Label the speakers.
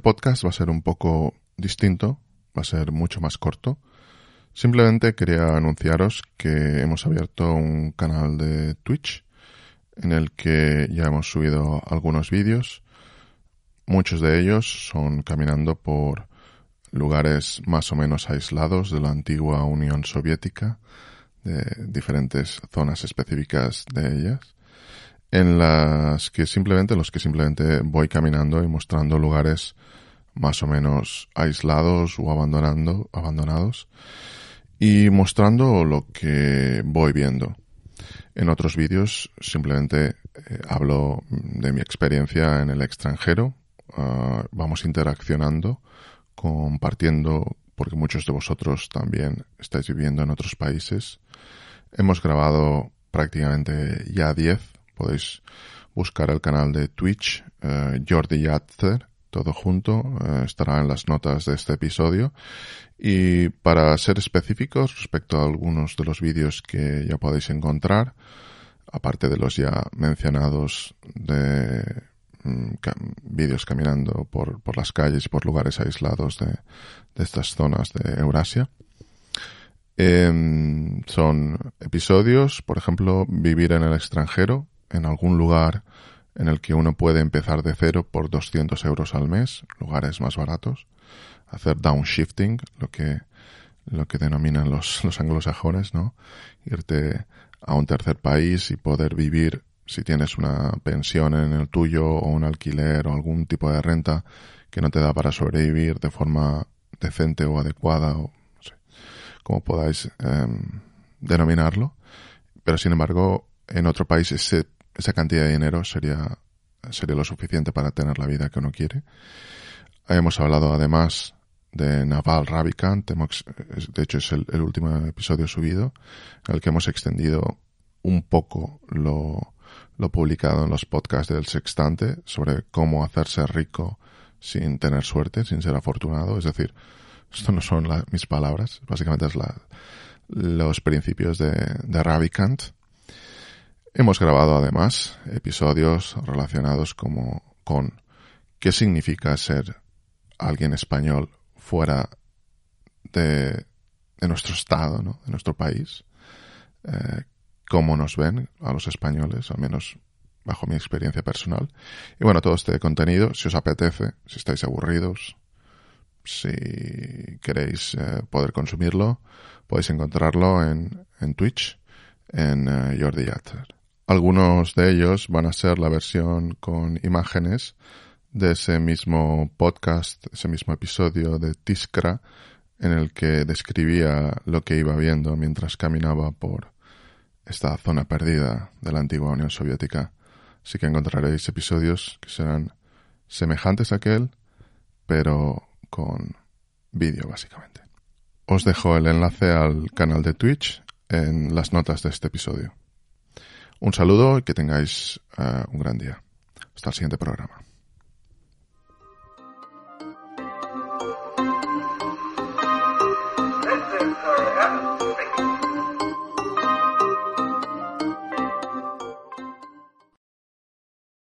Speaker 1: podcast va a ser un poco distinto, va a ser mucho más corto. Simplemente quería anunciaros que hemos abierto un canal de Twitch en el que ya hemos subido algunos vídeos. Muchos de ellos son caminando por lugares más o menos aislados de la antigua Unión Soviética, de diferentes zonas específicas de ellas, en las que simplemente, los que simplemente voy caminando y mostrando lugares más o menos aislados o abandonando, abandonados y mostrando lo que voy viendo. En otros vídeos simplemente eh, hablo de mi experiencia en el extranjero, ah, vamos interaccionando, compartiendo, porque muchos de vosotros también estáis viviendo en otros países. Hemos grabado prácticamente ya 10, podéis buscar el canal de Twitch, eh, Jordi Yatzer, todo junto, eh, estará en las notas de este episodio. Y para ser específicos respecto a algunos de los vídeos que ya podéis encontrar, aparte de los ya mencionados de mm, vídeos caminando por, por, las calles y por lugares aislados de, estas zonas de Eurasia. Em, son episodios, por ejemplo, vivir en el extranjero, en algún lugar en el que uno puede empezar de cero por 200 euros al mes, lugares más baratos, hacer downshifting, lo que, lo que denominan los, los anglosajones, ¿no? Irte a un tercer país y poder vivir, si tienes una pensión en el tuyo o un alquiler o algún tipo de renta que no te da para sobrevivir de forma decente o adecuada, o no sé, como podáis em, denominarlo. Pero sin embargo, en otro país ese esa cantidad de dinero sería, sería lo suficiente para tener la vida que uno quiere. Hemos hablado además de Naval Ravikant, de hecho es el, último episodio subido, en el que hemos extendido un poco lo, lo publicado en los podcasts del Sextante sobre cómo hacerse rico sin tener suerte, sin ser afortunado. Es decir, esto no son mis palabras, básicamente es la, los principios de, de Ravikant Hemos grabado además episodios relacionados como con qué significa ser alguien español fuera de, nuestro estado, ¿no? de nuestro país, eh, cómo nos ven a los españoles, al menos bajo mi experiencia personal. Y bueno, todo este contenido, si os apetece, si estáis aburridos, si queréis eh, poder consumirlo, podéis encontrarlo en, en Twitch, en eh, Jordi Yatter. Algunos de ellos van a ser la versión con imágenes de ese mismo podcast, ese mismo episodio de Tiskra, en el que describía lo que iba viendo mientras caminaba por esta zona perdida de la antigua Unión Soviética. Así que encontraréis episodios que serán semejantes a aquel, pero con vídeo básicamente. Os dejo el enlace al canal de Twitch en las notas de este episodio. Un saludo y que tengáis uh, un gran día. Hasta el siguiente programa.